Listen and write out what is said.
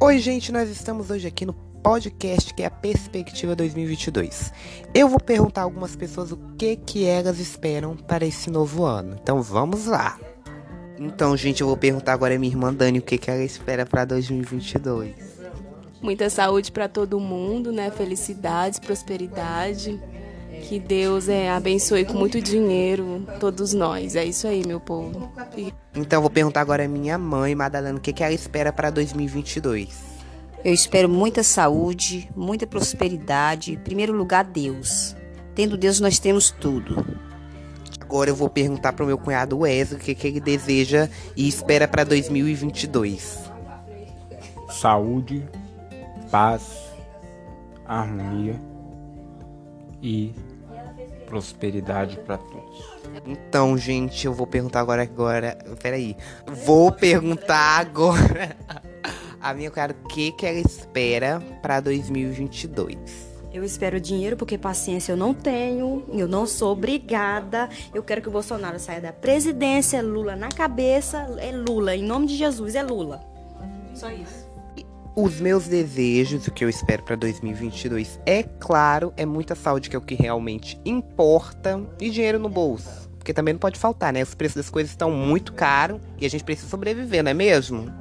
Oi, gente, nós estamos hoje aqui no podcast que é a Perspectiva 2022. Eu vou perguntar a algumas pessoas o que que elas esperam para esse novo ano. Então vamos lá. Então, gente, eu vou perguntar agora a minha irmã Dani o que que ela espera para 2022. Muita saúde para todo mundo, né? Felicidades, prosperidade. Que Deus é, abençoe com muito dinheiro todos nós. É isso aí, meu povo. Então, eu vou perguntar agora a minha mãe, Madalena, o que que ela espera para 2022. Eu espero muita saúde, muita prosperidade. Em primeiro lugar, Deus. Tendo Deus, nós temos tudo. Agora eu vou perguntar pro meu cunhado Wesley o que, que ele deseja e espera para 2022. saúde, paz, harmonia e prosperidade para todos. Então, gente, eu vou perguntar agora agora. Peraí. Vou perguntar agora a minha cara o que, que ela espera para 2022. Eu espero dinheiro porque paciência eu não tenho, eu não sou obrigada. Eu quero que o Bolsonaro saia da presidência, Lula na cabeça, é Lula, em nome de Jesus, é Lula. Só isso. Os meus desejos, o que eu espero para 2022, é claro, é muita saúde, que é o que realmente importa, e dinheiro no bolso. Porque também não pode faltar, né? Os preços das coisas estão muito caros e a gente precisa sobreviver, não é mesmo?